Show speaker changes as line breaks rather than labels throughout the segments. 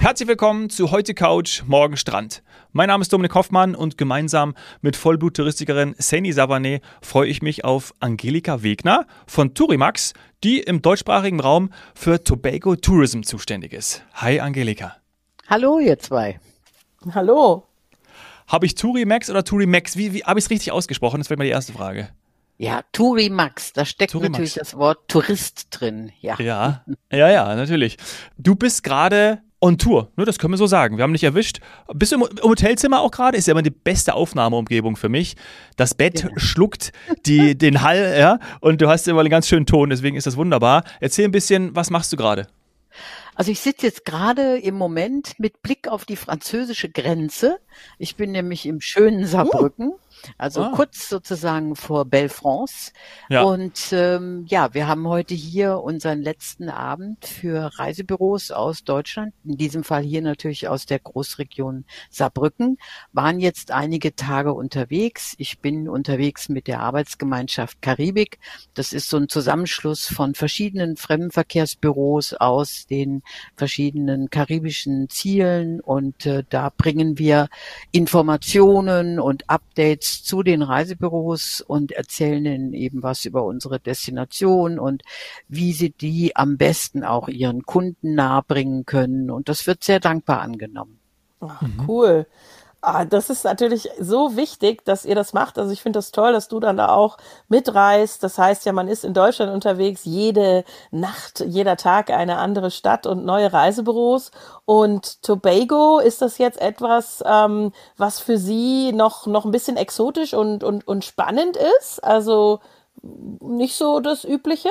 Herzlich willkommen zu Heute Couch, Morgen Strand. Mein Name ist Dominik Hoffmann und gemeinsam mit Vollblut-Touristikerin Sani Savané freue ich mich auf Angelika Wegner von Turimax, die im deutschsprachigen Raum für Tobago Tourism zuständig ist. Hi Angelika.
Hallo ihr zwei.
Hallo.
Habe ich Turimax oder Turimax? Wie, wie habe ich es richtig ausgesprochen? Das wäre mal die erste Frage.
Ja, Turimax, da steckt Turimax. natürlich das Wort Tourist drin. Ja.
ja, ja, ja, natürlich. Du bist gerade on Tour, ne, das können wir so sagen. Wir haben dich erwischt. Bist du im, im Hotelzimmer auch gerade? Ist ja immer die beste Aufnahmeumgebung für mich. Das Bett ja. schluckt die, den Hall, ja, und du hast immer einen ganz schönen Ton, deswegen ist das wunderbar. Erzähl ein bisschen, was machst du gerade?
Also ich sitze jetzt gerade im Moment mit Blick auf die französische Grenze. Ich bin nämlich im schönen Saarbrücken. Uh also ah. kurz sozusagen vor Belle-France. Ja. Und ähm, ja, wir haben heute hier unseren letzten Abend für Reisebüros aus Deutschland, in diesem Fall hier natürlich aus der Großregion Saarbrücken, waren jetzt einige Tage unterwegs. Ich bin unterwegs mit der Arbeitsgemeinschaft Karibik. Das ist so ein Zusammenschluss von verschiedenen Fremdenverkehrsbüros aus den verschiedenen karibischen Zielen und äh, da bringen wir Informationen und Updates zu den Reisebüros und erzählen ihnen eben was über unsere Destination und wie sie die am besten auch ihren Kunden nahebringen können. Und das wird sehr dankbar angenommen.
Ach, cool. Ah, das ist natürlich so wichtig, dass ihr das macht. Also ich finde das toll, dass du dann da auch mitreist. Das heißt ja, man ist in Deutschland unterwegs, jede Nacht, jeder Tag eine andere Stadt und neue Reisebüros. Und Tobago, ist das jetzt etwas, ähm, was für Sie noch, noch ein bisschen exotisch und, und, und spannend ist? Also nicht so das Übliche?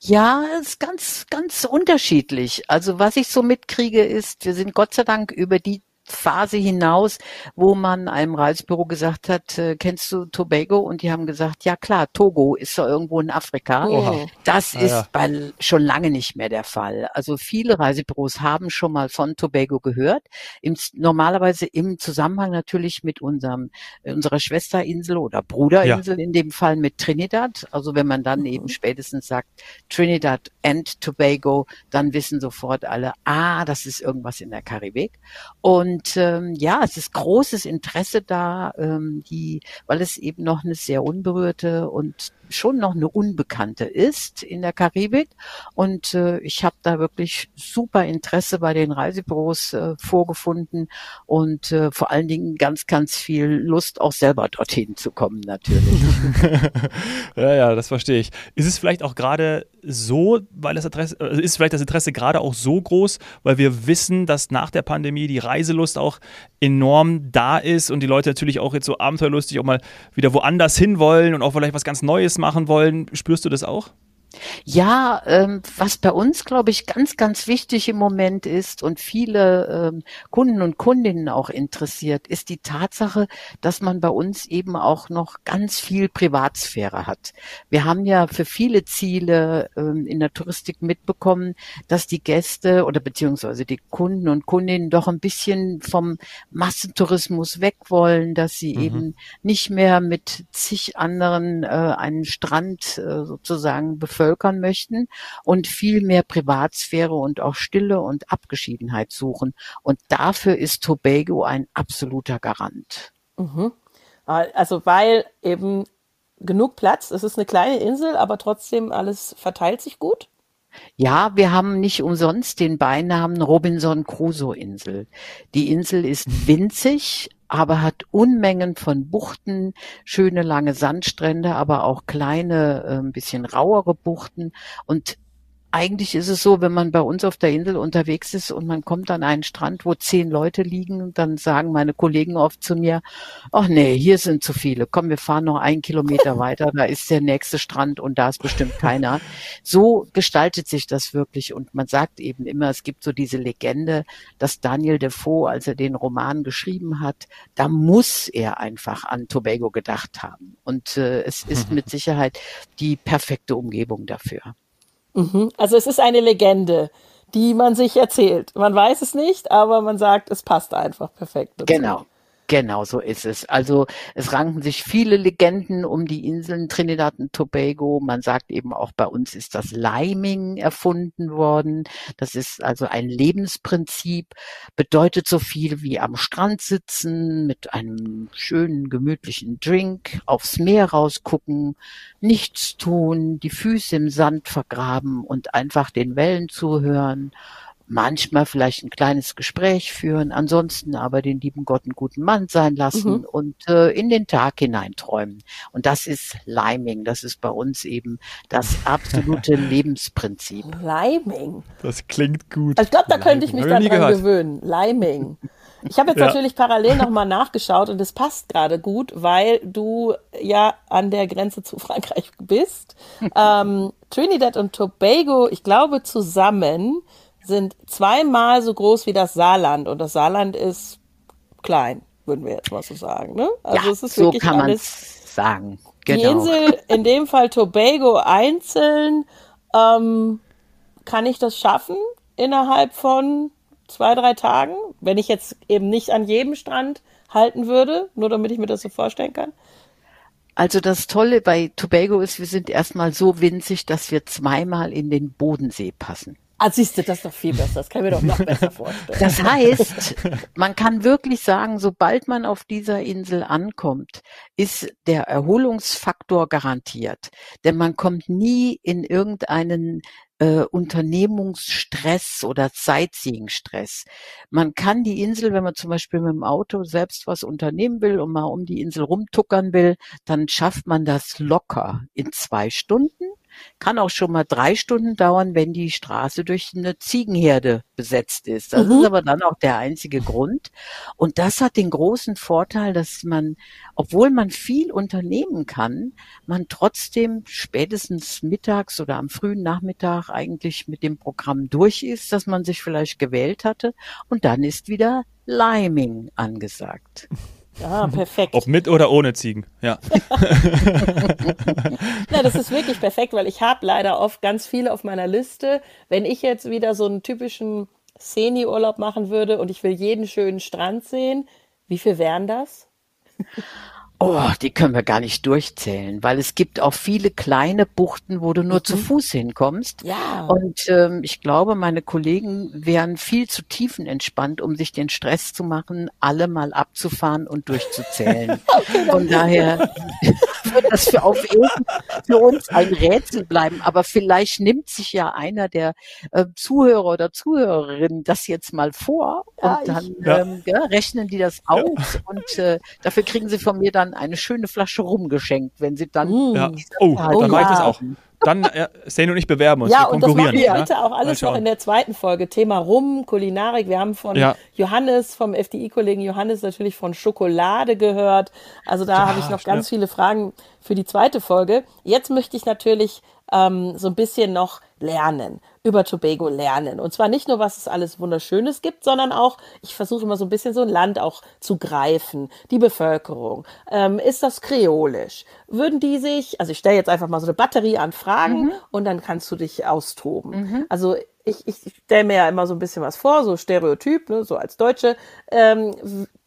Ja, es ist ganz, ganz unterschiedlich. Also was ich so mitkriege ist, wir sind Gott sei Dank über die Phase hinaus, wo man einem Reisebüro gesagt hat, äh, kennst du Tobago? Und die haben gesagt, ja klar, Togo ist ja irgendwo in Afrika. Oh. Das ah, ist ja. bei, schon lange nicht mehr der Fall. Also viele Reisebüros haben schon mal von Tobago gehört. Im, normalerweise im Zusammenhang natürlich mit unserem, unserer Schwesterinsel oder Bruderinsel ja. in dem Fall mit Trinidad. Also wenn man dann mhm. eben spätestens sagt Trinidad and Tobago, dann wissen sofort alle, ah, das ist irgendwas in der Karibik. Und und ähm, ja, es ist großes Interesse da, ähm, die, weil es eben noch eine sehr unberührte und schon noch eine Unbekannte ist in der Karibik. Und äh, ich habe da wirklich super Interesse bei den Reisebüros äh, vorgefunden und äh, vor allen Dingen ganz, ganz viel Lust, auch selber dorthin zu kommen, natürlich.
ja, ja, das verstehe ich. Ist es vielleicht auch gerade so, weil das Interesse, also ist vielleicht das Interesse gerade auch so groß, weil wir wissen, dass nach der Pandemie die Reiselust auch enorm da ist und die Leute natürlich auch jetzt so abenteuerlustig auch mal wieder woanders hin wollen und auch vielleicht was ganz Neues machen wollen. Spürst du das auch?
Ja, ähm, was bei uns, glaube ich, ganz, ganz wichtig im Moment ist und viele ähm, Kunden und Kundinnen auch interessiert, ist die Tatsache, dass man bei uns eben auch noch ganz viel Privatsphäre hat. Wir haben ja für viele Ziele ähm, in der Touristik mitbekommen, dass die Gäste oder beziehungsweise die Kunden und Kundinnen doch ein bisschen vom Massentourismus weg wollen, dass sie mhm. eben nicht mehr mit zig anderen äh, einen Strand äh, sozusagen befüllen bevölkern möchten und viel mehr Privatsphäre und auch Stille und Abgeschiedenheit suchen. Und dafür ist Tobago ein absoluter Garant.
Mhm. Also weil eben genug Platz, es ist eine kleine Insel, aber trotzdem alles verteilt sich gut.
Ja, wir haben nicht umsonst den Beinamen Robinson Crusoe Insel. Die Insel ist winzig, aber hat Unmengen von Buchten, schöne lange Sandstrände, aber auch kleine, ein äh, bisschen rauere Buchten und eigentlich ist es so, wenn man bei uns auf der Insel unterwegs ist und man kommt an einen Strand, wo zehn Leute liegen, dann sagen meine Kollegen oft zu mir, ach nee, hier sind zu viele. Komm, wir fahren noch einen Kilometer weiter, da ist der nächste Strand und da ist bestimmt keiner. So gestaltet sich das wirklich und man sagt eben immer, es gibt so diese Legende, dass Daniel Defoe, als er den Roman geschrieben hat, da muss er einfach an Tobago gedacht haben. Und äh, es ist mit Sicherheit die perfekte Umgebung dafür.
Mhm. Also es ist eine Legende, die man sich erzählt. Man weiß es nicht, aber man sagt, es passt einfach perfekt.
Dazu. Genau. Genau so ist es. Also es ranken sich viele Legenden um die Inseln Trinidad und Tobago. Man sagt eben auch bei uns ist das Liming erfunden worden. Das ist also ein Lebensprinzip, bedeutet so viel wie am Strand sitzen, mit einem schönen, gemütlichen Drink, aufs Meer rausgucken, nichts tun, die Füße im Sand vergraben und einfach den Wellen zuhören manchmal vielleicht ein kleines Gespräch führen, ansonsten aber den lieben Gott einen guten Mann sein lassen mhm. und äh, in den Tag hineinträumen. Und das ist Liming, das ist bei uns eben das absolute Lebensprinzip.
Liming.
Das klingt gut.
Also ich glaube, da Liming. könnte ich mich dann dran gewöhnen. Liming. Ich habe jetzt ja. natürlich parallel nochmal nachgeschaut und es passt gerade gut, weil du ja an der Grenze zu Frankreich bist. ähm, Trinidad und Tobago, ich glaube zusammen sind zweimal so groß wie das Saarland und das Saarland ist klein, würden wir jetzt mal so sagen. Ne?
Also ja, es ist so kann man sagen.
Genau. Die Insel, in dem Fall Tobago einzeln, ähm, kann ich das schaffen innerhalb von zwei, drei Tagen, wenn ich jetzt eben nicht an jedem Strand halten würde, nur damit ich mir das so vorstellen kann?
Also das Tolle bei Tobago ist, wir sind erstmal so winzig, dass wir zweimal in den Bodensee passen.
Ah, siehst du, das ist doch viel besser. Das kann ich mir doch noch besser vorstellen.
Das heißt, man kann wirklich sagen, sobald man auf dieser Insel ankommt, ist der Erholungsfaktor garantiert. Denn man kommt nie in irgendeinen äh, Unternehmungsstress oder Sightseeing-Stress. Man kann die Insel, wenn man zum Beispiel mit dem Auto selbst was unternehmen will und mal um die Insel rumtuckern will, dann schafft man das locker in zwei Stunden kann auch schon mal drei Stunden dauern, wenn die Straße durch eine Ziegenherde besetzt ist. Das mhm. ist aber dann auch der einzige Grund. Und das hat den großen Vorteil, dass man, obwohl man viel unternehmen kann, man trotzdem spätestens mittags oder am frühen Nachmittag eigentlich mit dem Programm durch ist, das man sich vielleicht gewählt hatte. Und dann ist wieder Liming angesagt.
Ah, perfekt.
Ob mit oder ohne Ziegen, ja.
Na, das ist wirklich perfekt, weil ich habe leider oft ganz viele auf meiner Liste. Wenn ich jetzt wieder so einen typischen Seni-Urlaub machen würde und ich will jeden schönen Strand sehen, wie viel wären das?
Oh, die können wir gar nicht durchzählen, weil es gibt auch viele kleine Buchten, wo du nur mhm. zu Fuß hinkommst.
Ja.
Und ähm, ich glaube, meine Kollegen wären viel zu tiefenentspannt, um sich den Stress zu machen, alle mal abzufahren und durchzuzählen. okay, Von daher wird das für auf Ewig für uns ein Rätsel bleiben. Aber vielleicht nimmt sich ja einer der äh, Zuhörer oder Zuhörerinnen das jetzt mal vor und ja, dann ich, ähm, ja, rechnen die das aus und äh, dafür kriegen sie von mir dann dann eine schöne Flasche rumgeschenkt, wenn sie dann.
Mm. Ja. Oh, dann mache ich das auch. Dann, äh, Sane und ich bewerben uns.
Ja, wir und das machen wir bitte auch alles noch in der zweiten Folge. Thema Rum, Kulinarik. Wir haben von ja. Johannes, vom FDI-Kollegen Johannes natürlich von Schokolade gehört. Also da ja, habe ich noch ganz viele Fragen für die zweite Folge. Jetzt möchte ich natürlich ähm, so ein bisschen noch lernen, über Tobago lernen. Und zwar nicht nur, was es alles Wunderschönes gibt, sondern auch, ich versuche immer so ein bisschen so ein Land auch zu greifen. Die Bevölkerung. Ähm, ist das kreolisch? Würden die sich, also ich stelle jetzt einfach mal so eine Batterie an Fragen mhm. und dann kannst du dich austoben. Mhm. Also ich, ich stelle mir ja immer so ein bisschen was vor, so Stereotyp, ne, so als Deutsche. Ähm,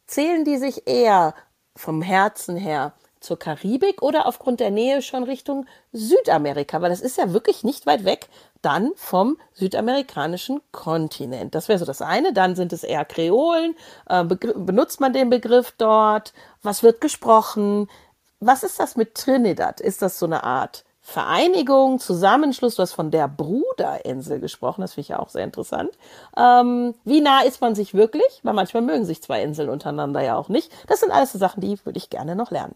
zählen die sich eher vom Herzen her zur Karibik oder aufgrund der Nähe schon Richtung Südamerika, weil das ist ja wirklich nicht weit weg dann vom südamerikanischen Kontinent. Das wäre so das eine. Dann sind es eher Kreolen. Äh, benutzt man den Begriff dort? Was wird gesprochen? Was ist das mit Trinidad? Ist das so eine Art Vereinigung, Zusammenschluss, du hast von der Bruderinsel gesprochen, das finde ich ja auch sehr interessant. Ähm, wie nah ist man sich wirklich? Weil manchmal mögen sich zwei Inseln untereinander ja auch nicht. Das sind alles so Sachen, die würde ich gerne noch lernen.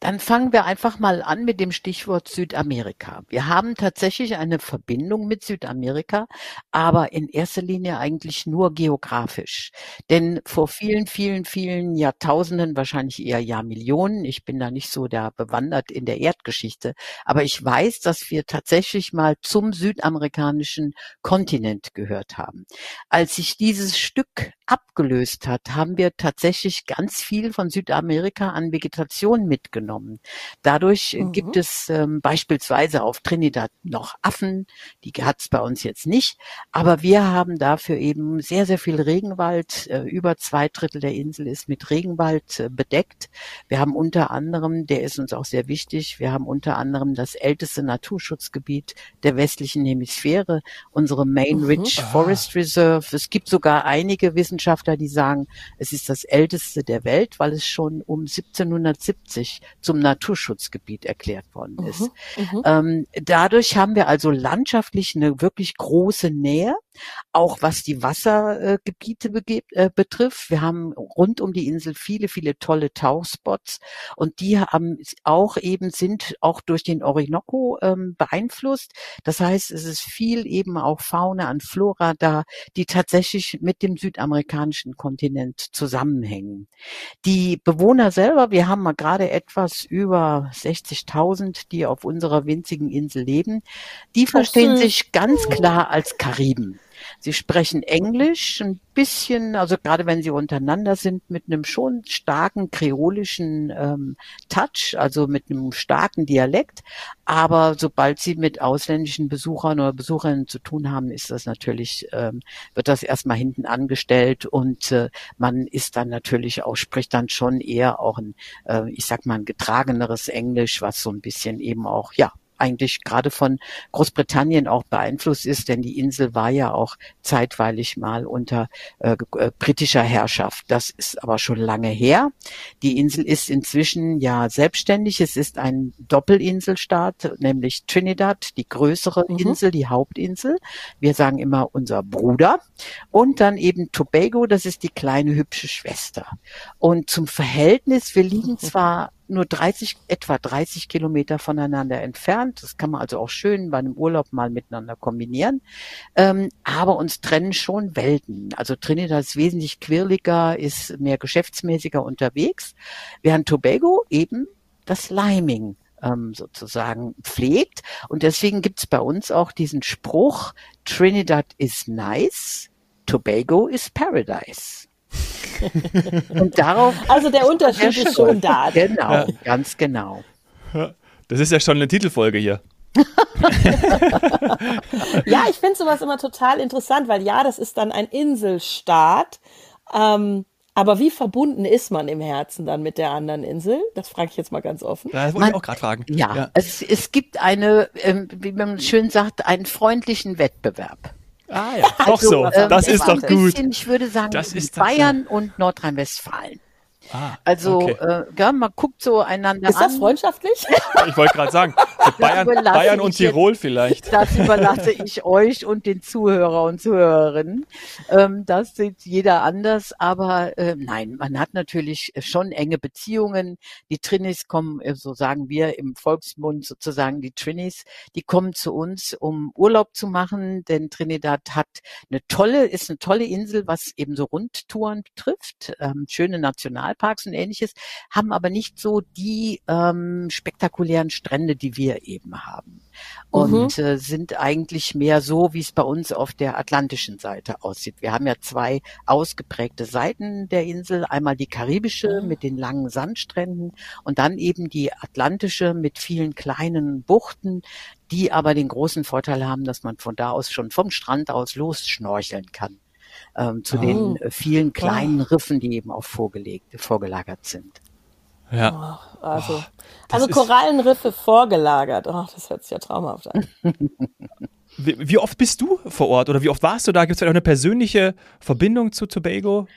Dann fangen wir einfach mal an mit dem Stichwort Südamerika. Wir haben tatsächlich eine Verbindung mit Südamerika, aber in erster Linie eigentlich nur geografisch. Denn vor vielen, vielen, vielen Jahrtausenden, wahrscheinlich eher Jahrmillionen, ich bin da nicht so da bewandert in der Erdgeschichte, aber ich weiß, dass wir tatsächlich mal zum südamerikanischen Kontinent gehört haben. Als sich dieses Stück abgelöst hat, haben wir tatsächlich ganz viel von Südamerika an Vegetation mitgenommen genommen. Dadurch mhm. gibt es ähm, beispielsweise auf Trinidad noch Affen, die hat es bei uns jetzt nicht, aber wir haben dafür eben sehr, sehr viel Regenwald. Äh, über zwei Drittel der Insel ist mit Regenwald äh, bedeckt. Wir haben unter anderem, der ist uns auch sehr wichtig, wir haben unter anderem das älteste Naturschutzgebiet der westlichen Hemisphäre, unsere Main mhm. Ridge mhm. Forest Reserve. Es gibt sogar einige Wissenschaftler, die sagen, es ist das älteste der Welt, weil es schon um 1770 zum Naturschutzgebiet erklärt worden mhm. ist. Mhm. Ähm, dadurch haben wir also landschaftlich eine wirklich große Nähe auch was die Wassergebiete äh, betrifft. Wir haben rund um die Insel viele, viele tolle Tauchspots und die haben auch eben sind auch durch den Orinoco ähm, beeinflusst. Das heißt, es ist viel eben auch Fauna und Flora da, die tatsächlich mit dem südamerikanischen Kontinent zusammenhängen. Die Bewohner selber, wir haben mal gerade etwas über 60.000, die auf unserer winzigen Insel leben, die verstehen sich ganz klar als Kariben. Sie sprechen Englisch ein bisschen, also gerade wenn sie untereinander sind, mit einem schon starken kreolischen ähm, Touch, also mit einem starken Dialekt. Aber sobald sie mit ausländischen Besuchern oder Besucherinnen zu tun haben, ist das natürlich, ähm, wird das erstmal hinten angestellt und äh, man ist dann natürlich auch, spricht dann schon eher auch ein, äh, ich sag mal, ein getrageneres Englisch, was so ein bisschen eben auch, ja, eigentlich gerade von Großbritannien auch beeinflusst ist, denn die Insel war ja auch zeitweilig mal unter äh, äh, britischer Herrschaft. Das ist aber schon lange her. Die Insel ist inzwischen ja selbstständig. Es ist ein Doppelinselstaat, nämlich Trinidad, die größere mhm. Insel, die Hauptinsel. Wir sagen immer unser Bruder. Und dann eben Tobago, das ist die kleine hübsche Schwester. Und zum Verhältnis, wir liegen zwar nur 30, etwa 30 Kilometer voneinander entfernt. Das kann man also auch schön bei einem Urlaub mal miteinander kombinieren. Ähm, aber uns trennen schon Welten. Also Trinidad ist wesentlich quirliger, ist mehr geschäftsmäßiger unterwegs, während Tobago eben das Liming ähm, sozusagen pflegt. Und deswegen gibt's bei uns auch diesen Spruch, Trinidad is nice, Tobago is paradise. Und darauf.
Also der Unterschied ist schon da.
Genau, ja. ganz genau.
Das ist ja schon eine Titelfolge hier.
ja, ich finde sowas immer total interessant, weil ja, das ist dann ein Inselstaat. Ähm, aber wie verbunden ist man im Herzen dann mit der anderen Insel? Das frage ich jetzt mal ganz offen.
Das wollte ich auch gerade fragen.
Ja, ja. Es, es gibt eine, ähm, wie man schön sagt, einen freundlichen Wettbewerb.
Ah ja, also, doch so. Ähm, das ist doch gut.
Bisschen, ich würde sagen, das ist Bayern und Nordrhein-Westfalen. Ah, also okay. äh, ja, man guckt so einander
Ist an. Ist das freundschaftlich?
Ich wollte gerade sagen, Bayern, Bayern und Tirol jetzt, vielleicht.
Das überlasse ich euch und den Zuhörer und Zuhörerinnen. Ähm, das sieht jeder anders, aber äh, nein, man hat natürlich schon enge Beziehungen. Die Trinis kommen, äh, so sagen wir im Volksmund sozusagen, die Trinis, die kommen zu uns, um Urlaub zu machen, denn Trinidad hat eine tolle, ist eine tolle Insel, was eben so Rundtouren betrifft, ähm, schöne National Nationalparks und ähnliches, haben aber nicht so die ähm, spektakulären Strände, die wir eben haben. Und mhm. äh, sind eigentlich mehr so, wie es bei uns auf der atlantischen Seite aussieht. Wir haben ja zwei ausgeprägte Seiten der Insel. Einmal die karibische mhm. mit den langen Sandstränden und dann eben die atlantische mit vielen kleinen Buchten, die aber den großen Vorteil haben, dass man von da aus schon vom Strand aus losschnorcheln kann ähm, zu oh. den äh, vielen kleinen oh. Riffen, die eben auch vorgelegt, vorgelagert sind.
Ja. Oh, also, oh, also Korallenriffe vorgelagert. Oh, das hört sich ja traumhaft an.
wie, wie, oft bist du vor Ort oder wie oft warst du da? Gibt es vielleicht auch eine persönliche Verbindung zu Tobago?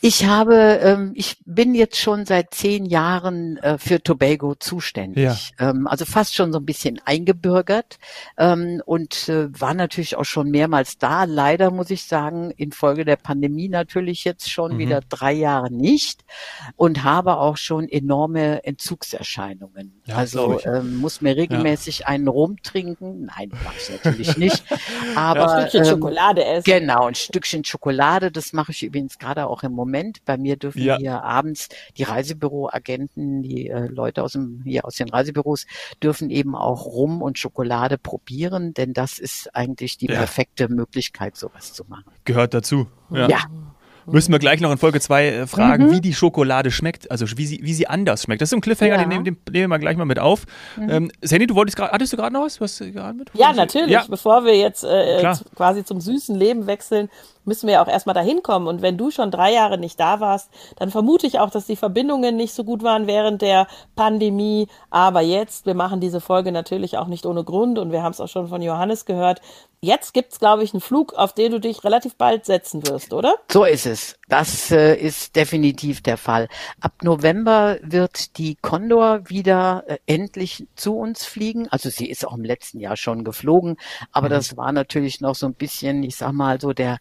Ich habe, ähm, ich bin jetzt schon seit zehn Jahren äh, für Tobago zuständig. Ja. Ähm, also fast schon so ein bisschen eingebürgert ähm, und äh, war natürlich auch schon mehrmals da. Leider muss ich sagen, infolge der Pandemie natürlich jetzt schon mhm. wieder drei Jahre nicht und habe auch schon enorme Entzugserscheinungen. Ja, also ähm, muss mir regelmäßig ja. einen Rum trinken. Nein, mache ich natürlich nicht. Aber
ein Stückchen ähm, Schokolade essen.
Genau, ein Stückchen Schokolade. Das mache ich übrigens gerade auch im Moment Moment. Bei mir dürfen ja. hier abends die Reisebüroagenten, die äh, Leute aus dem, hier aus den Reisebüros, dürfen eben auch Rum und Schokolade probieren, denn das ist eigentlich die ja. perfekte Möglichkeit, sowas zu machen.
Gehört dazu.
Ja. ja.
Müssen wir gleich noch in Folge 2 äh, fragen, mhm. wie die Schokolade schmeckt, also wie sie, wie sie anders schmeckt. Das ist ein Cliffhanger, ja. den, den, den, nehmen wir gleich mal mit auf. Mhm. Ähm, Sandy, du wolltest gerade, hattest du gerade noch was? was
mit? Ja, natürlich. Ja. Bevor wir jetzt äh, quasi zum süßen Leben wechseln, müssen wir ja auch erstmal dahin kommen. Und wenn du schon drei Jahre nicht da warst, dann vermute ich auch, dass die Verbindungen nicht so gut waren während der Pandemie. Aber jetzt, wir machen diese Folge natürlich auch nicht ohne Grund und wir haben es auch schon von Johannes gehört. Jetzt gibt's, glaube ich, einen Flug, auf den du dich relativ bald setzen wirst, oder?
So ist es. Das äh, ist definitiv der Fall. Ab November wird die Condor wieder äh, endlich zu uns fliegen. Also sie ist auch im letzten Jahr schon geflogen, aber mhm. das war natürlich noch so ein bisschen, ich sag mal so der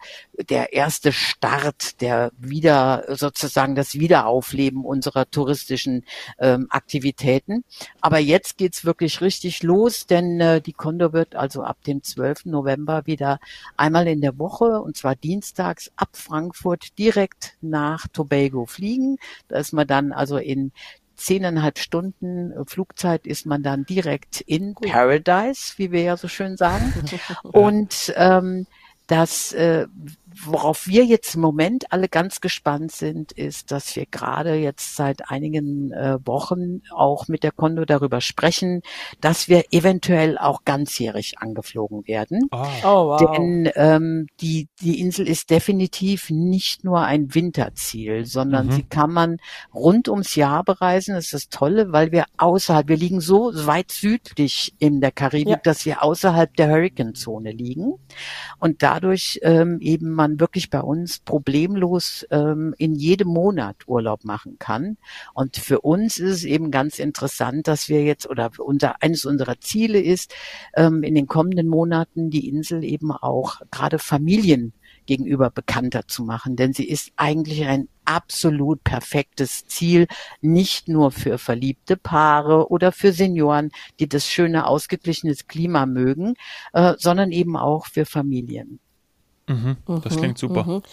der erste Start, der wieder sozusagen das Wiederaufleben unserer touristischen ähm, Aktivitäten. Aber jetzt geht's wirklich richtig los, denn äh, die Condor wird also ab dem 12. November wieder einmal in der Woche, und zwar dienstags ab Frankfurt direkt nach Tobago fliegen. Da ist man dann also in zehneinhalb Stunden Flugzeit ist man dann direkt in Paradise, wie wir ja so schön sagen. Und ähm, das äh, worauf wir jetzt im Moment alle ganz gespannt sind, ist, dass wir gerade jetzt seit einigen äh, Wochen auch mit der Kondo darüber sprechen, dass wir eventuell auch ganzjährig angeflogen werden. Oh. Oh, wow. Denn ähm, die, die Insel ist definitiv nicht nur ein Winterziel, sondern mhm. sie kann man rund ums Jahr bereisen. Das ist das Tolle, weil wir außerhalb, wir liegen so weit südlich in der Karibik, ja. dass wir außerhalb der Hurricane-Zone liegen und dadurch ähm, eben man wirklich bei uns problemlos ähm, in jedem Monat Urlaub machen kann. Und für uns ist es eben ganz interessant, dass wir jetzt oder unser eines unserer Ziele ist, ähm, in den kommenden Monaten die Insel eben auch gerade Familien gegenüber bekannter zu machen, denn sie ist eigentlich ein absolut perfektes Ziel, nicht nur für verliebte Paare oder für Senioren, die das schöne, ausgeglichene Klima mögen, äh, sondern eben auch für Familien.
Mhm, das klingt super. Mhm.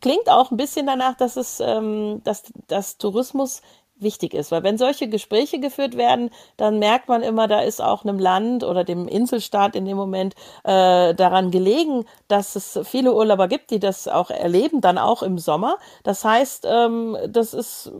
Klingt auch ein bisschen danach, dass es, ähm, dass, dass Tourismus wichtig ist, weil wenn solche Gespräche geführt werden, dann merkt man immer, da ist auch einem Land oder dem Inselstaat in dem Moment äh, daran gelegen, dass es viele Urlauber gibt, die das auch erleben, dann auch im Sommer. Das heißt, ähm, das ist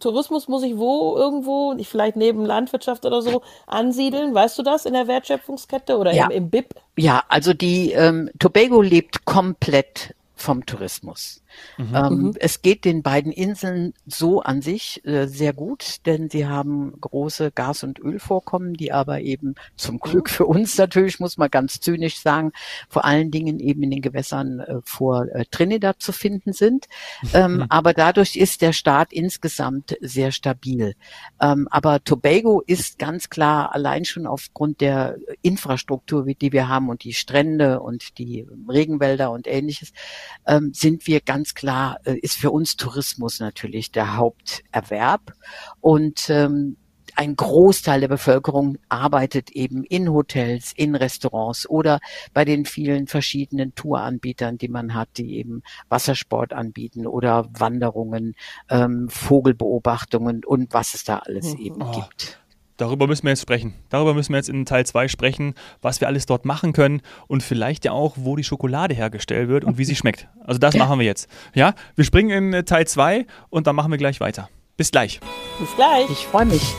Tourismus muss ich wo irgendwo, vielleicht neben Landwirtschaft oder so ansiedeln. Weißt du das in der Wertschöpfungskette oder ja. im, im BIP?
Ja, also die ähm, Tobago lebt komplett vom Tourismus. Mhm. Ähm, mhm. Es geht den beiden Inseln so an sich äh, sehr gut, denn sie haben große Gas- und Ölvorkommen, die aber eben zum Glück für uns natürlich, muss man ganz zynisch sagen, vor allen Dingen eben in den Gewässern äh, vor äh, Trinidad zu finden sind. Ähm, mhm. Aber dadurch ist der Staat insgesamt sehr stabil. Ähm, aber Tobago ist ganz klar allein schon aufgrund der Infrastruktur, die wir haben und die Strände und die Regenwälder und ähnliches, ähm, sind wir ganz ganz klar äh, ist für uns Tourismus natürlich der Haupterwerb und ähm, ein Großteil der Bevölkerung arbeitet eben in Hotels, in Restaurants oder bei den vielen verschiedenen Touranbietern, die man hat, die eben Wassersport anbieten oder Wanderungen, ähm, Vogelbeobachtungen und was es da alles mhm. eben oh. gibt.
Darüber müssen wir jetzt sprechen. Darüber müssen wir jetzt in Teil 2 sprechen, was wir alles dort machen können und vielleicht ja auch, wo die Schokolade hergestellt wird und wie sie schmeckt. Also das machen wir jetzt. Ja, wir springen in Teil 2 und dann machen wir gleich weiter. Bis gleich.
Bis gleich.
Ich freue mich.